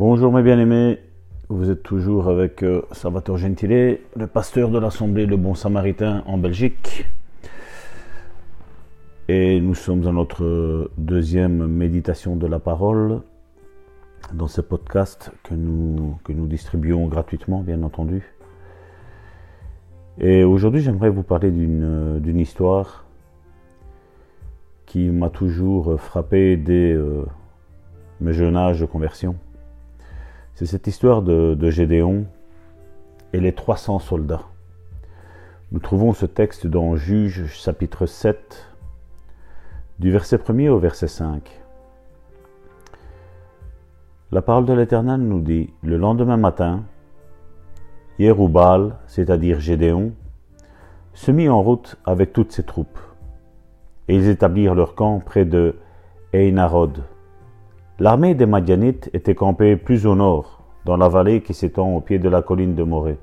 Bonjour mes bien-aimés, vous êtes toujours avec euh, Salvatore Gentile, le pasteur de l'Assemblée Le Bon Samaritain en Belgique. Et nous sommes à notre deuxième méditation de la parole dans ce podcast que nous, que nous distribuons gratuitement, bien entendu. Et aujourd'hui, j'aimerais vous parler d'une histoire qui m'a toujours frappé dès euh, mes jeunes âges de conversion. C'est cette histoire de, Gédéon et les 300 soldats. Nous trouvons ce texte dans Juge chapitre 7, du verset 1er au verset 5. La parole de l'Éternel nous dit, le lendemain matin, Yeroubal, c'est-à-dire Gédéon, se mit en route avec toutes ses troupes et ils établirent leur camp près de Einarod. L'armée des Madianites était campée plus au nord, dans la vallée qui s'étend au pied de la colline de Morée.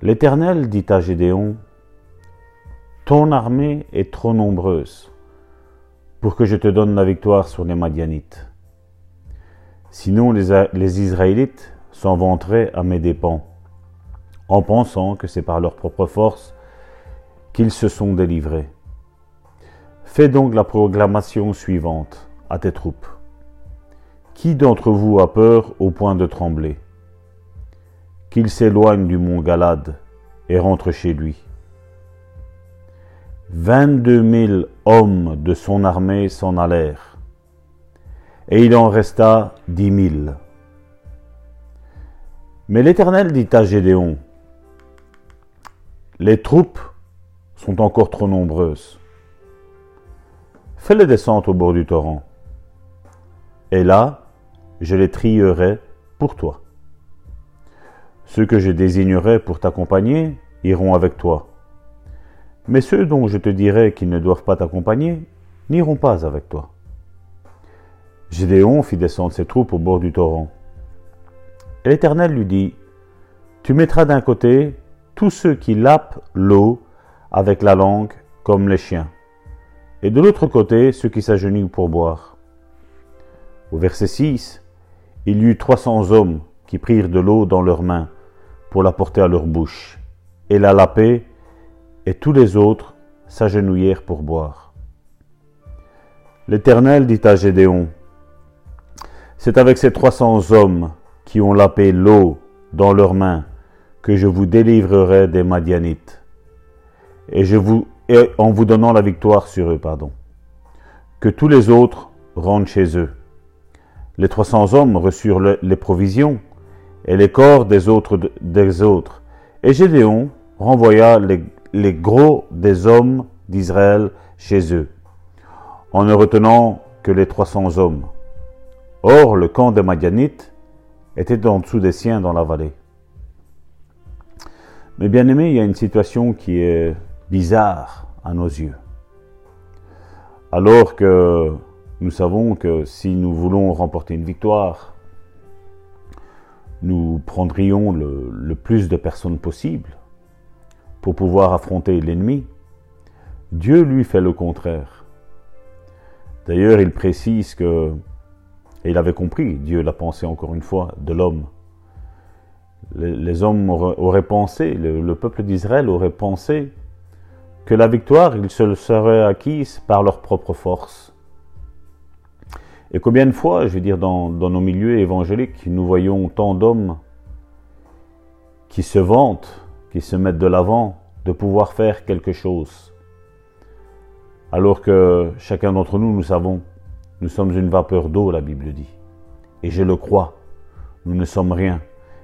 L'Éternel dit à Gédéon, Ton armée est trop nombreuse pour que je te donne la victoire sur les Madianites. Sinon les, les Israélites s'en vanteraient à mes dépens, en pensant que c'est par leur propre force qu'ils se sont délivrés. Fais donc la proclamation suivante à tes troupes. Qui d'entre vous a peur au point de trembler? Qu'il s'éloigne du mont Galade et rentre chez lui. Vingt-deux mille hommes de son armée s'en allèrent, et il en resta dix mille. Mais l'Éternel dit à Gédéon, Les troupes sont encore trop nombreuses fais-les descendre au bord du torrent. Et là, je les trierai pour toi. Ceux que je désignerai pour t'accompagner iront avec toi. Mais ceux dont je te dirai qu'ils ne doivent pas t'accompagner n'iront pas avec toi. Gédéon fit descendre ses troupes au bord du torrent. Et l'Éternel lui dit, Tu mettras d'un côté tous ceux qui lapent l'eau avec la langue comme les chiens et de l'autre côté ceux qui s'agenouillent pour boire. Au verset 6, il y eut trois cents hommes qui prirent de l'eau dans leurs mains pour la porter à leur bouche, et la lapaient, et tous les autres s'agenouillèrent pour boire. L'Éternel dit à Gédéon, C'est avec ces trois cents hommes qui ont lapé l'eau dans leurs mains que je vous délivrerai des Madianites, et je vous en vous donnant la victoire sur eux, pardon. Que tous les autres rentrent chez eux. Les 300 hommes reçurent les provisions et les corps des autres, des autres. Et Gédéon renvoya les, les gros des hommes d'Israël chez eux, en ne retenant que les 300 hommes. Or, le camp des Madianites était en dessous des siens dans la vallée. Mais bien aimé, il y a une situation qui est bizarre à nos yeux. Alors que nous savons que si nous voulons remporter une victoire, nous prendrions le, plus de personnes possible pour pouvoir affronter l'ennemi. Dieu lui fait le contraire. D'ailleurs, il précise que, et il avait compris, Dieu l'a pensé encore une fois, de l'homme. Les, hommes auraient, pensé, le, le peuple d'Israël aurait pensé que la victoire, ils se le seraient acquise par leur propre force. Et combien de fois, je veux dire, dans, nos milieux évangéliques, nous voyons tant d'hommes qui se vantent, qui se mettent de l'avant, de pouvoir faire quelque chose. Alors que chacun d'entre nous, nous savons, nous sommes une vapeur d'eau, la Bible dit. Et je le crois, nous ne sommes rien.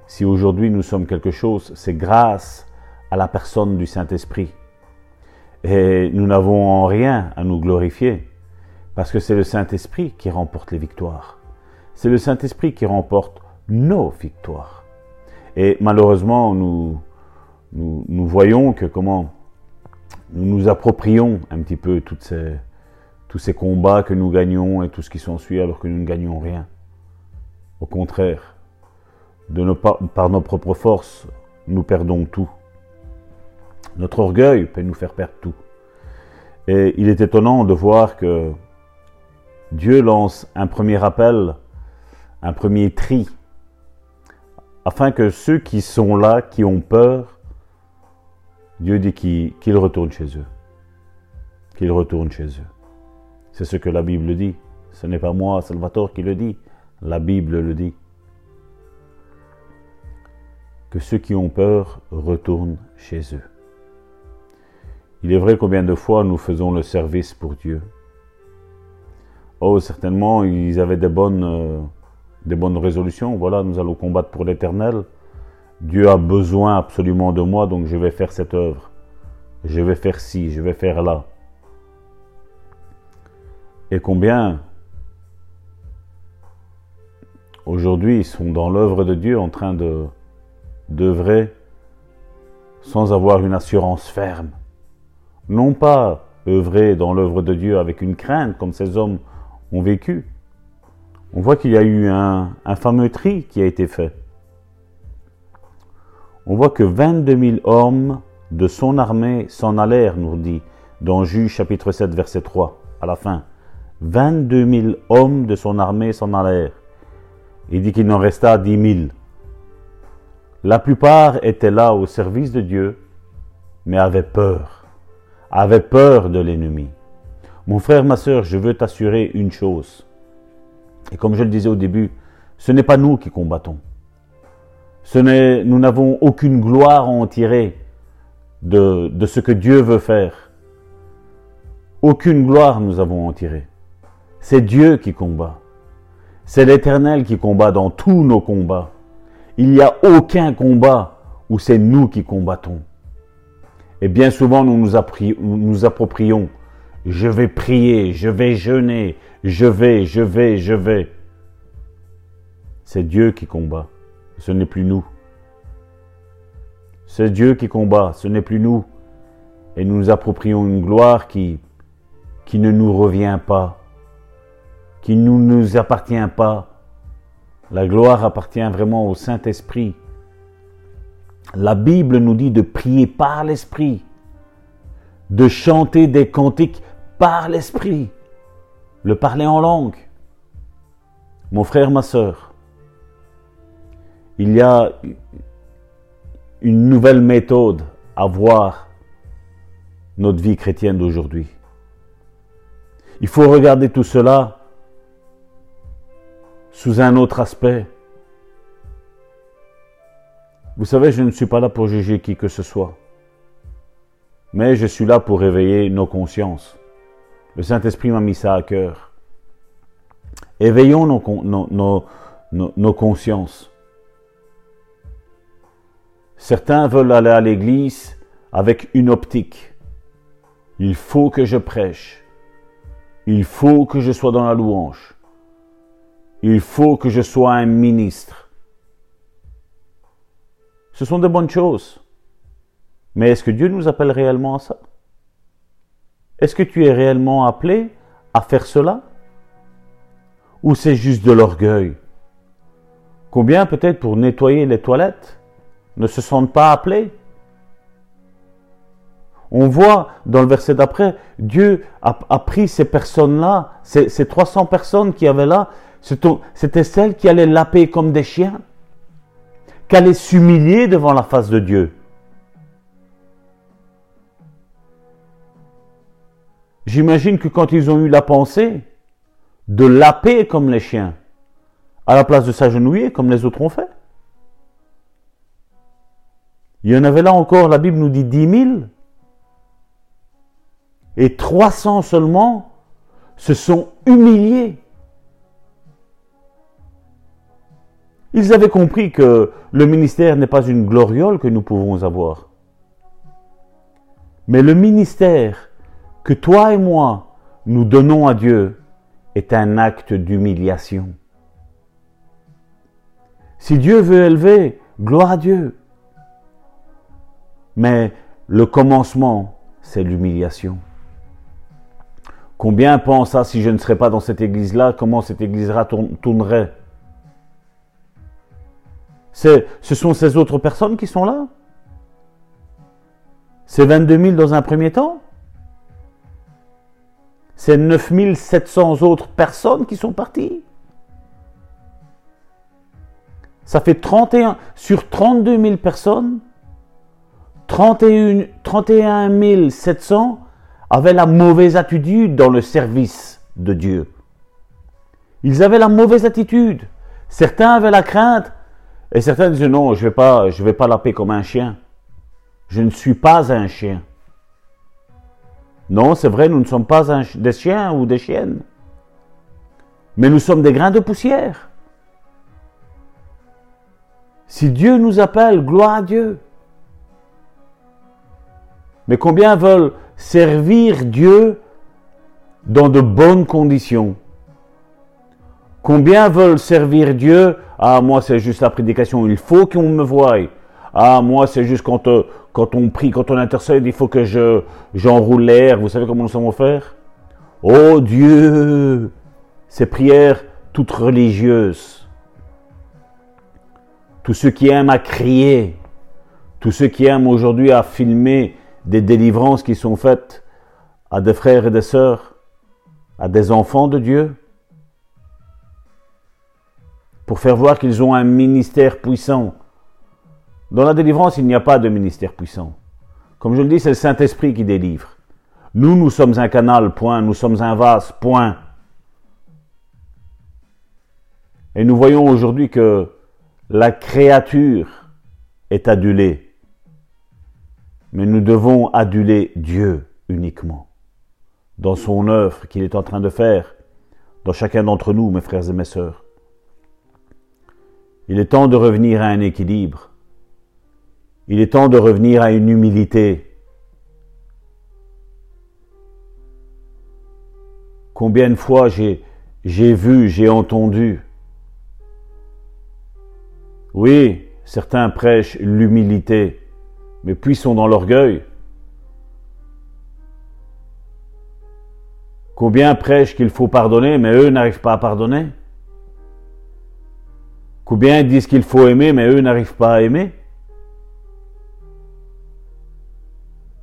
Si aujourd'hui nous sommes quelque chose, c'est grâce à la personne du Saint-Esprit et nous n'avons en rien à nous glorifier, parce que c'est le Saint-Esprit qui remporte les victoires. C'est le Saint-Esprit qui remporte nos victoires. Et malheureusement, nous, voyons que comment nous nous approprions un petit peu toutes ces, tous ces combats que nous gagnons et tout ce qui s'ensuit alors que nous ne gagnons rien. Au contraire, par nos propres forces, nous perdons tout. Notre orgueil peut nous faire perdre tout. Et il est étonnant de voir que Dieu lance un premier appel un premier tri, afin que ceux qui sont là, qui ont peur, Dieu dit qu'ils retournent chez eux. Qu'ils retournent chez eux. C'est ce que la Bible dit. Ce n'est pas moi, Salvatore, qui le dit. La Bible le dit. Que ceux qui ont peur retournent chez eux. Il est vrai combien de fois nous faisons le service pour Dieu? Oh, certainement, ils avaient des bonnes, euh, des bonnes résolutions. Voilà, nous allons combattre pour l'éternel. Dieu a besoin absolument de moi, donc je vais faire cette œuvre. Je vais faire ci, je vais faire là. Et combien aujourd'hui ils sont dans l'œuvre de Dieu en train de d'œuvrer sans avoir une assurance ferme. Non pas œuvrer dans l'œuvre de Dieu avec une crainte comme ces hommes ont vécu. On voit qu'il y a eu un, fameux tri qui a été fait. On voit que 22 000 hommes de son armée s'en allèrent, nous dit, dans Juge chapitre 7, verset 3, à la fin. 22 000 hommes de son armée s'en allèrent. Il dit qu'il n'en resta 10 000. La plupart étaient là au service de Dieu, mais avaient peur, avaient peur de l'ennemi. Mon frère, ma soeur, je veux t'assurer une chose. Et comme je le disais au début, ce n'est pas nous qui combattons. Ce nous n'avons aucune gloire à en tirer de, ce que Dieu veut faire. Aucune gloire nous avons à en tirer. C'est Dieu qui combat. C'est l'Éternel qui combat dans tous nos combats. Il n'y a aucun combat où c'est nous qui combattons. Et bien souvent, nous, nous approprions je vais prier, je vais jeûner, je vais, je vais, je vais. C'est Dieu qui combat, ce n'est plus nous. C'est Dieu qui combat, ce n'est plus nous. Et nous nous approprions une gloire qui, qui ne nous revient pas, qui ne nous appartient pas. La gloire appartient vraiment au Saint-Esprit. La Bible nous dit de prier par l'Esprit, de chanter des cantiques par l'esprit, le parler en langue. Mon frère, ma soeur, il y a une nouvelle méthode à voir notre vie chrétienne d'aujourd'hui. Il faut regarder tout cela sous un autre aspect. Vous savez, je ne suis pas là pour juger qui que ce soit, mais je suis là pour réveiller nos consciences. Le Saint-Esprit m'a mis ça à cœur. Éveillons nos, nos, consciences. Certains veulent aller à l'église avec une optique. Il faut que je prêche. Il faut que je sois dans la louange. Il faut que je sois un ministre. Ce sont de bonnes choses. Mais est-ce que Dieu nous appelle réellement à ça? Est-ce que tu es réellement appelé à faire cela? Ou c'est juste de l'orgueil? Combien peut-être pour nettoyer les toilettes ne se sentent pas appelés? On voit dans le verset d'après, Dieu a, pris ces personnes-là, ces, ces 300 personnes qui avaient là, c'était celles qui allaient laper comme des chiens, qui allaient s'humilier devant la face de Dieu. J'imagine que quand ils ont eu la pensée de laper comme les chiens, à la place de s'agenouiller comme les autres ont fait, il y en avait là encore, la Bible nous dit 10 000, et 300 seulement se sont humiliés. Ils avaient compris que le ministère n'est pas une gloriole que nous pouvons avoir. Mais le ministère que toi et moi nous donnons à Dieu est un acte d'humiliation. Si Dieu veut élever, gloire à Dieu. Mais le commencement, c'est l'humiliation. Combien pensent à si je ne serais pas dans cette église-là, comment cette église-là tournerait? Ce sont ces autres personnes qui sont là? C'est 22 000 dans un premier temps? C'est 9700 autres personnes qui sont parties. Ça fait 31 sur 32 000 personnes, 31, 31 700 avaient la mauvaise attitude dans le service de Dieu. Ils avaient la mauvaise attitude. Certains avaient la crainte et certains disaient non, je vais pas, je vais pas laper comme un chien. Je ne suis pas un chien. Non, c'est vrai, nous ne sommes pas des chiens ou des chiennes. Mais nous sommes des grains de poussière. Si Dieu nous appelle, gloire à Dieu. Mais combien veulent servir Dieu dans de bonnes conditions? Combien veulent servir Dieu? Ah, moi, c'est juste la prédication, il faut qu'on me voie. Ah, moi, c'est juste quand, euh, quand on prie, quand on intercède, il faut que je j'enroule l'air. Vous savez comment nous sommes faire Oh Dieu Ces prières toutes religieuses. Tous ceux qui aiment à crier, tous ceux qui aiment aujourd'hui à filmer des délivrances qui sont faites à des frères et des sœurs, à des enfants de Dieu, pour faire voir qu'ils ont un ministère puissant. Dans la délivrance, il n'y a pas de ministère puissant. Comme je le dis, c'est le Saint-Esprit qui délivre. Nous, nous sommes un canal, point. Nous sommes un vase, point. Et nous voyons aujourd'hui que la créature est adulée. Mais nous devons aduler Dieu uniquement. Dans son œuvre qu'il est en train de faire, dans chacun d'entre nous, mes frères et mes sœurs. Il est temps de revenir à un équilibre. Il est temps de revenir à une humilité. Combien de fois j'ai, vu, j'ai entendu? Oui, certains prêchent l'humilité, mais puis sont dans l'orgueil. Combien prêchent qu'il faut pardonner, mais eux n'arrivent pas à pardonner? Combien disent qu'il faut aimer, mais eux n'arrivent pas à aimer?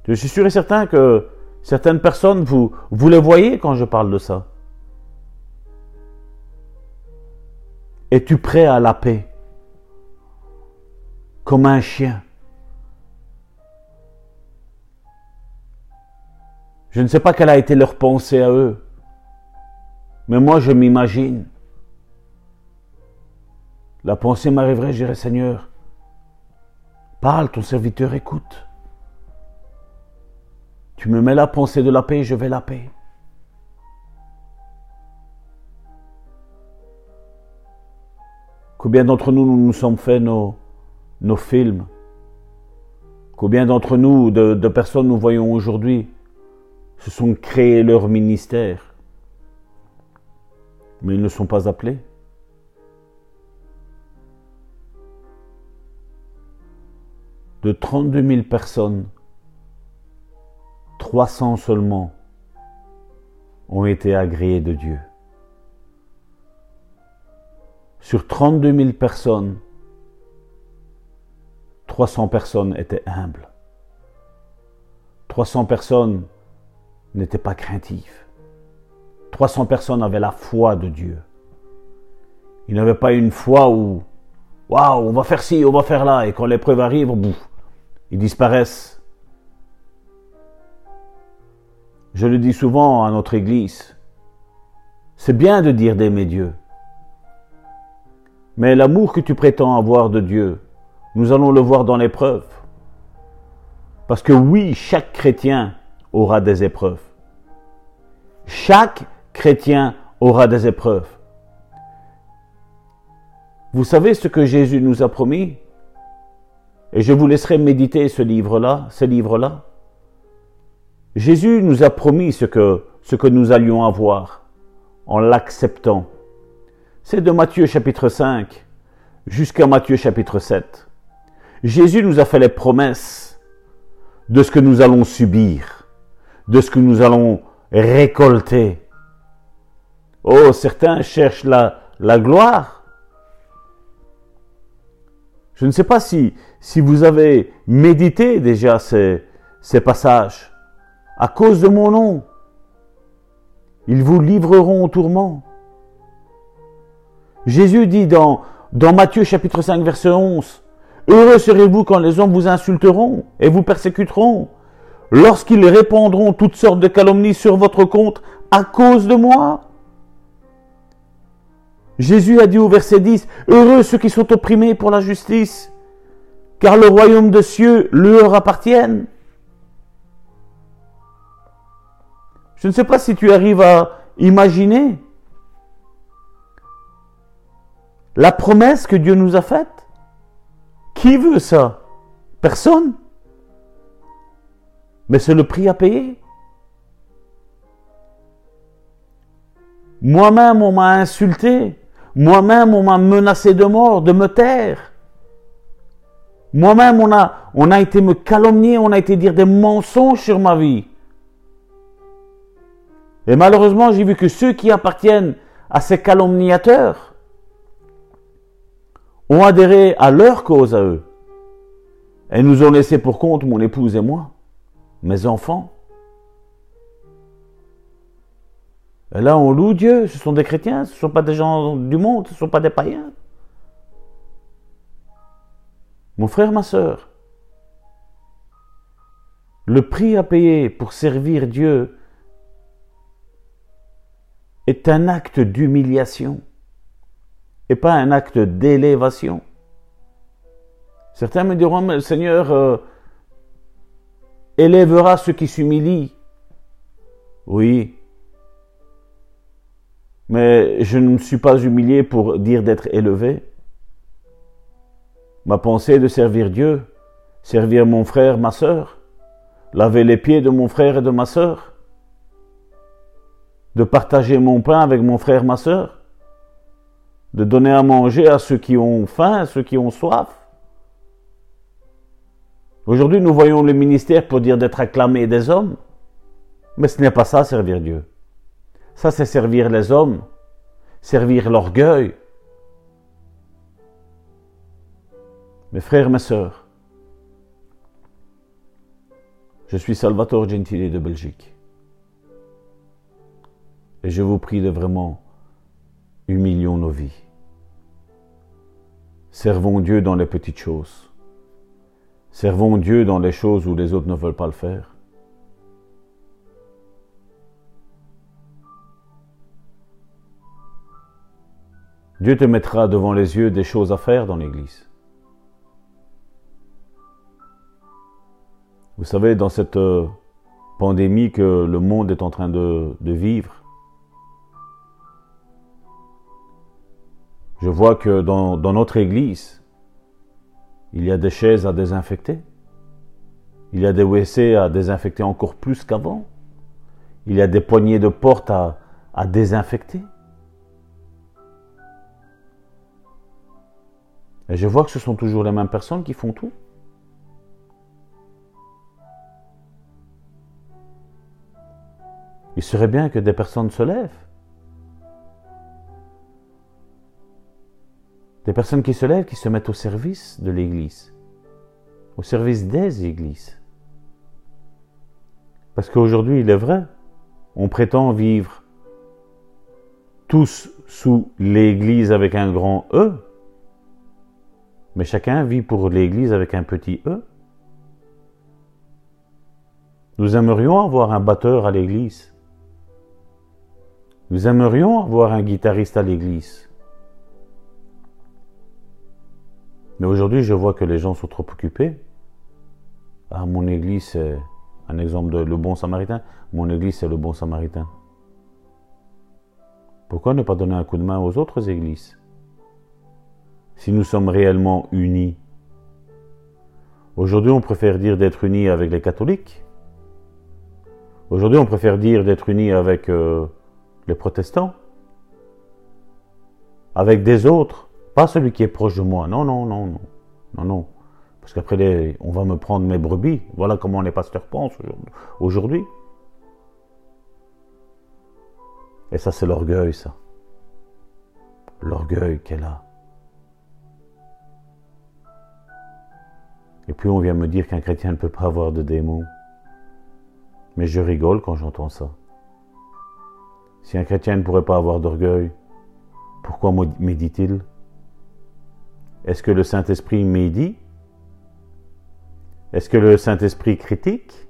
Je suis sûr et certain que certaines personnes, vous, les voyez quand je parle de ça. Es-tu prêt à la paix Comme un chien? Je ne sais pas quelle a été leur pensée à eux, mais moi je m'imagine. La pensée m'arriverait, je dirais Seigneur, parle, ton serviteur écoute. Tu me mets la pensée de la paix, je vais la paix. Combien d'entre nous, nous sommes fait nos, nos films? Combien d'entre nous, de, de, personnes nous voyons aujourd'hui, se sont créés leur ministère, mais ils ne sont pas appelés? De 32 000 personnes 300 seulement ont été agréés de Dieu. Sur 32 000 personnes, 300 personnes étaient humbles. 300 personnes n'étaient pas craintives. 300 personnes avaient la foi de Dieu. Ils n'avaient pas une foi où, waouh, on va faire ci, on va faire là, et quand l'épreuve arrive, bouf, ils disparaissent. Je le dis souvent à notre Église, c'est bien de dire d'aimer Dieu. Mais l'amour que tu prétends avoir de Dieu, nous allons le voir dans l'épreuve. Parce que oui, chaque chrétien aura des épreuves. Chaque chrétien aura des épreuves. Vous savez ce que Jésus nous a promis? Et je vous laisserai méditer ce livre-là, ce livre-là. Jésus nous a promis ce que, nous allions avoir en l'acceptant. C'est de Matthieu chapitre 5 jusqu'à Matthieu chapitre 7. Jésus nous a fait les promesses de ce que nous allons subir, de ce que nous allons récolter. Oh, certains cherchent la, gloire. Je ne sais pas si, si vous avez médité déjà ces passages à cause de mon nom. Ils vous livreront au tourment. Jésus dit dans, Dans Matthieu chapitre 5 verset 11, Heureux serez-vous quand les hommes vous insulteront et vous persécuteront, lorsqu'ils répandront toutes sortes de calomnies sur votre compte à cause de moi. Jésus a dit au verset 10, Heureux ceux qui sont opprimés pour la justice, car le royaume de cieux leur appartiennent. Je ne sais pas si tu arrives à imaginer la promesse que Dieu nous a faite. Qui veut ça? Personne. Mais c'est le prix à payer. Moi-même, on m'a insulté. Moi-même, on m'a menacé de mort, de me taire. Moi-même, on a, on a été me calomnier, on a été dire des mensonges sur ma vie. Et malheureusement, j'ai vu que ceux qui appartiennent à ces calomniateurs ont adhéré à leur cause à eux. Et nous ont laissé pour compte, mon épouse et moi, mes enfants. Et là, on loue Dieu. Ce sont des chrétiens, ce ne sont pas des gens du monde, ce ne sont pas des païens. Mon frère, ma soeur, le prix à payer pour servir Dieu est un acte d'humiliation et pas un acte d'élévation. Certains me diront, mais le Seigneur euh, élèvera ceux qui s'humilient. Oui, mais je ne me suis pas humilié pour dire d'être élevé. Ma pensée est de servir Dieu, servir mon frère, ma sœur, laver les pieds de mon frère et de ma sœur, de partager mon pain avec mon frère, ma sœur, de donner à manger à ceux qui ont faim, à ceux qui ont soif. Aujourd'hui, nous voyons le ministère pour dire d'être acclamé des hommes, mais ce n'est pas ça servir Dieu. Ça, c'est servir les hommes, servir l'orgueil. Mes frères, mes sœurs, je suis Salvatore Gentile de Belgique. Et je vous prie de vraiment humilions nos vies. Servons Dieu dans les petites choses. Servons Dieu dans les choses où les autres ne veulent pas le faire. Dieu te mettra devant les yeux des choses à faire dans l'Église. Vous savez, dans cette euh, pandémie que le monde est en train de, vivre, je vois que dans, notre Église, il y a des chaises à désinfecter. Il y a des WC à désinfecter encore plus qu'avant. Il y a des poignées de porte à, à désinfecter. Et je vois que ce sont toujours les mêmes personnes qui font tout. Il serait bien que des personnes se lèvent. Des personnes qui se lèvent, qui se mettent au service de l'Église, au service des Églises. Parce qu'aujourd'hui, il est vrai, on prétend vivre tous sous l'Église avec un grand E, mais chacun vit pour l'Église avec un petit e. Nous aimerions avoir un batteur à l'Église. Nous aimerions avoir un guitariste à l'Église. Mais aujourd'hui, je vois que les gens sont trop occupés. Ah, mon Église, c'est un exemple de le bon samaritain. Mon Église, c'est le bon samaritain. Pourquoi ne pas donner un coup de main aux autres églises? Si nous sommes réellement unis. Aujourd'hui, on préfère dire d'être unis avec les catholiques. Aujourd'hui, on préfère dire d'être unis avec euh, les protestants. Avec des autres. Pas celui qui est proche de moi. Non, non, non, non. Non, non. Parce qu'après, on va me prendre mes brebis. Voilà comment les pasteurs pensent aujourd'hui. Et ça, c'est l'orgueil, ça. L'orgueil qu'elle a. Et puis on vient me dire qu'un chrétien ne peut pas avoir de démons. Mais je rigole quand j'entends ça. Si un chrétien ne pourrait pas avoir d'orgueil, pourquoi médite-t-il? Est-ce que le Saint-Esprit médit? Est-ce que le Saint-Esprit critique?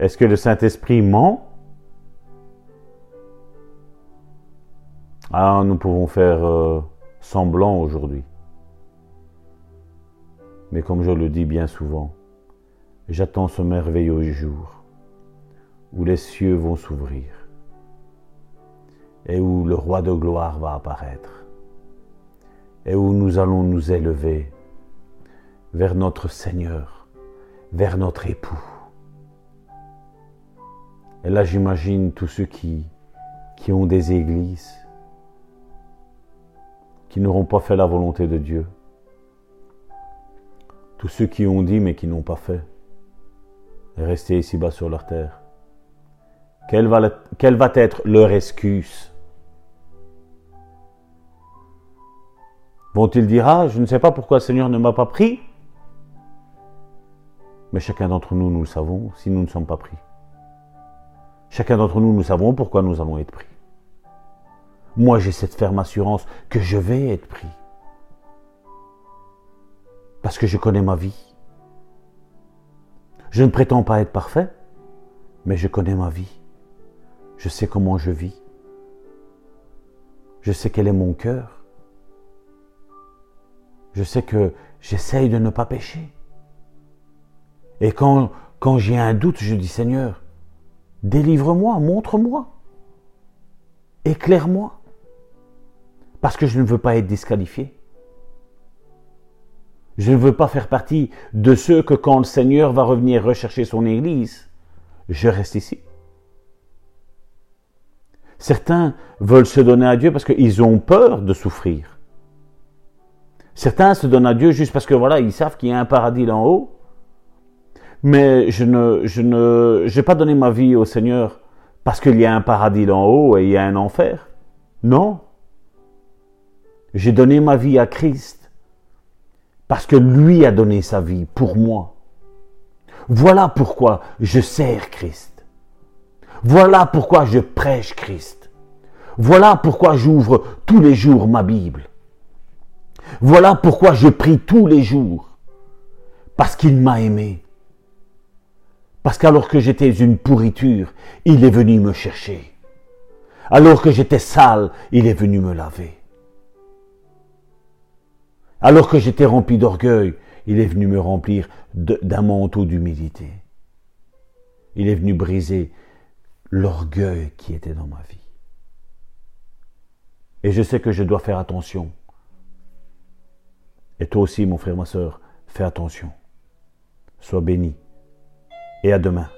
Est-ce que le Saint-Esprit ment? Ah, nous pouvons faire euh, semblant aujourd'hui. Mais comme je le dis bien souvent, j'attends ce merveilleux jour où les cieux vont s'ouvrir et où le roi de gloire va apparaître et où nous allons nous élever vers notre Seigneur, vers notre époux. Et là, j'imagine tous ceux qui, qui ont des églises, qui n'auront pas fait la volonté de Dieu. Tous ceux qui ont dit mais qui n'ont pas fait. Et restés ici-bas sur leur terre. Quelle va être leur excuse Vont-ils dire, ah, je ne sais pas pourquoi le Seigneur ne m'a pas pris Mais chacun d'entre nous, nous le savons si nous ne sommes pas pris. Chacun d'entre nous, nous savons pourquoi nous allons être pris. Moi, j'ai cette ferme assurance que je vais être pris. Parce que je connais ma vie. Je ne prétends pas être parfait, mais je connais ma vie. Je sais comment je vis. Je sais quel est mon cœur. Je sais que j'essaye de ne pas pécher. Et quand, j'ai un doute, je dis Seigneur, délivre-moi, montre-moi, éclaire-moi. Parce que je ne veux pas être disqualifié. Je ne veux pas faire partie de ceux que quand le Seigneur va revenir rechercher son Église, je reste ici. Certains veulent se donner à Dieu parce qu'ils ont peur de souffrir. Certains se donnent à Dieu juste parce que voilà, ils savent qu'il y a un paradis là en haut. Mais je ne, je ne, j'ai pas donné ma vie au Seigneur parce qu'il y a un paradis là en haut et il y a un enfer. Non. J'ai donné ma vie à Christ parce que lui a donné sa vie pour moi. Voilà pourquoi je sers Christ. Voilà pourquoi je prêche Christ. Voilà pourquoi j'ouvre tous les jours ma Bible. Voilà pourquoi je prie tous les jours. Parce qu'il m'a aimé. Parce qu'alors que j'étais une pourriture, il est venu me chercher. Alors que j'étais sale, il est venu me laver. Alors que j'étais rempli d'orgueil, il est venu me remplir d'un manteau d'humilité. Il est venu briser l'orgueil qui était dans ma vie. Et je sais que je dois faire attention. Et toi aussi, mon frère, ma soeur, fais attention. Sois béni. Et à demain.